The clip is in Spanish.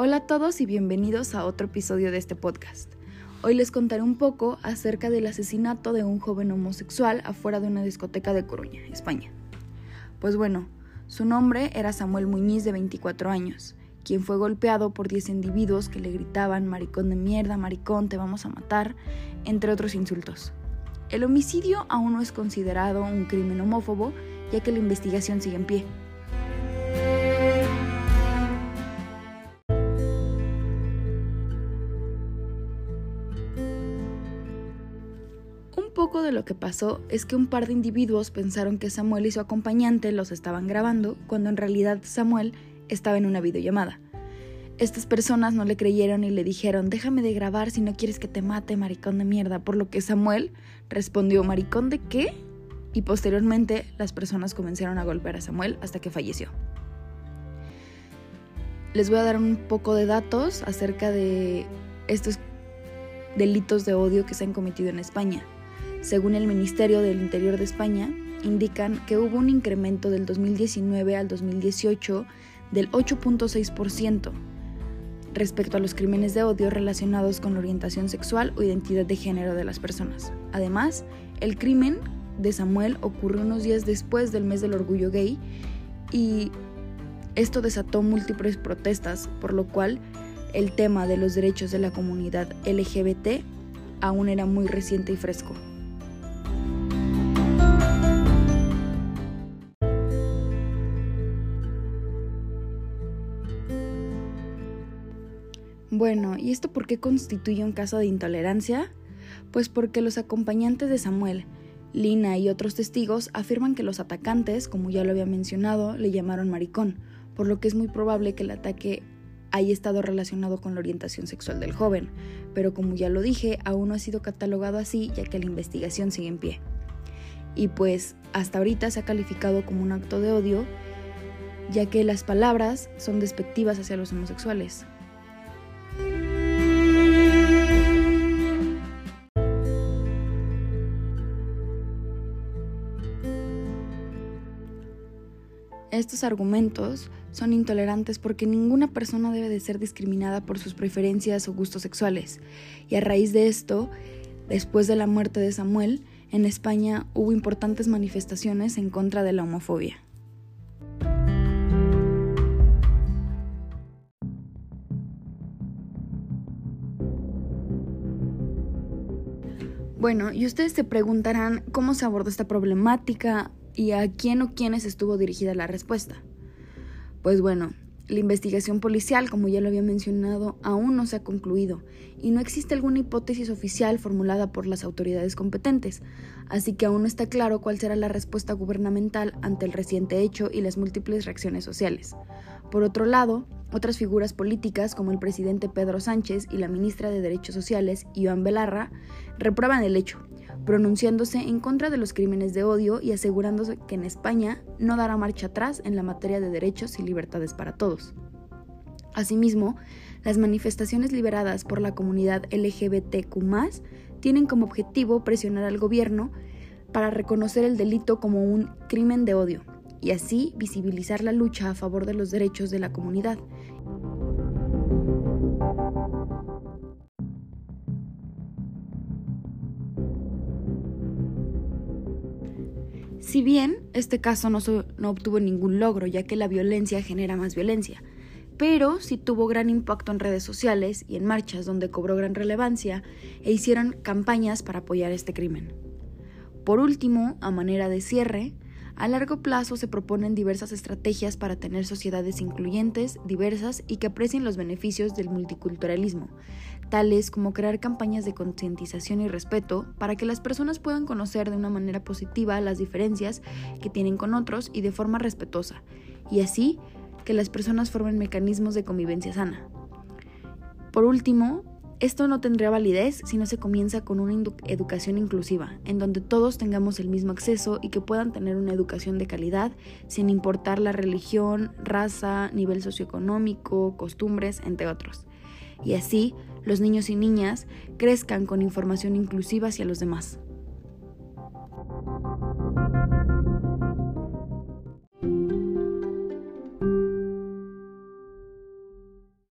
Hola a todos y bienvenidos a otro episodio de este podcast. Hoy les contaré un poco acerca del asesinato de un joven homosexual afuera de una discoteca de Coruña, España. Pues bueno, su nombre era Samuel Muñiz de 24 años, quien fue golpeado por 10 individuos que le gritaban maricón de mierda, maricón, te vamos a matar, entre otros insultos. El homicidio aún no es considerado un crimen homófobo, ya que la investigación sigue en pie. Poco de lo que pasó es que un par de individuos pensaron que Samuel y su acompañante los estaban grabando, cuando en realidad Samuel estaba en una videollamada. Estas personas no le creyeron y le dijeron, déjame de grabar si no quieres que te mate, maricón de mierda, por lo que Samuel respondió, maricón de qué? Y posteriormente las personas comenzaron a golpear a Samuel hasta que falleció. Les voy a dar un poco de datos acerca de estos delitos de odio que se han cometido en España. Según el Ministerio del Interior de España, indican que hubo un incremento del 2019 al 2018 del 8.6% respecto a los crímenes de odio relacionados con la orientación sexual o identidad de género de las personas. Además, el crimen de Samuel ocurrió unos días después del mes del orgullo gay y esto desató múltiples protestas, por lo cual el tema de los derechos de la comunidad LGBT aún era muy reciente y fresco. Bueno, ¿y esto por qué constituye un caso de intolerancia? Pues porque los acompañantes de Samuel, Lina y otros testigos afirman que los atacantes, como ya lo había mencionado, le llamaron maricón, por lo que es muy probable que el ataque haya estado relacionado con la orientación sexual del joven, pero como ya lo dije, aún no ha sido catalogado así ya que la investigación sigue en pie. Y pues hasta ahorita se ha calificado como un acto de odio, ya que las palabras son despectivas hacia los homosexuales, Estos argumentos son intolerantes porque ninguna persona debe de ser discriminada por sus preferencias o gustos sexuales. Y a raíz de esto, después de la muerte de Samuel, en España hubo importantes manifestaciones en contra de la homofobia. Bueno, y ustedes se preguntarán cómo se abordó esta problemática y a quién o quiénes estuvo dirigida la respuesta. Pues bueno, la investigación policial, como ya lo había mencionado, aún no se ha concluido y no existe alguna hipótesis oficial formulada por las autoridades competentes, así que aún no está claro cuál será la respuesta gubernamental ante el reciente hecho y las múltiples reacciones sociales. Por otro lado, otras figuras políticas como el presidente Pedro Sánchez y la ministra de Derechos Sociales, Iván Belarra, reprueban el hecho pronunciándose en contra de los crímenes de odio y asegurándose que en España no dará marcha atrás en la materia de derechos y libertades para todos. Asimismo, las manifestaciones liberadas por la comunidad LGBTQ tienen como objetivo presionar al gobierno para reconocer el delito como un crimen de odio y así visibilizar la lucha a favor de los derechos de la comunidad Si bien este caso no, obtuvo ningún logro, ya que la violencia genera más violencia, pero sí tuvo gran impacto en redes sociales y en marchas donde cobró gran relevancia e hicieron campañas para apoyar este crimen. Por último, a manera de cierre, a largo plazo se proponen diversas estrategias para tener sociedades incluyentes, diversas y que aprecien los beneficios del multiculturalismo, tales como crear campañas de concientización y respeto para que las personas puedan conocer de una manera positiva las diferencias que tienen con otros y de forma respetuosa, y así que las personas formen mecanismos de convivencia sana. Por último, esto no tendría validez si no se comienza con una educación inclusiva, en donde todos tengamos el mismo acceso y que puedan tener una educación de calidad sin importar la religión, raza, nivel socioeconómico, costumbres, entre otros y así los niños y niñas crezcan con información inclusiva hacia los demás.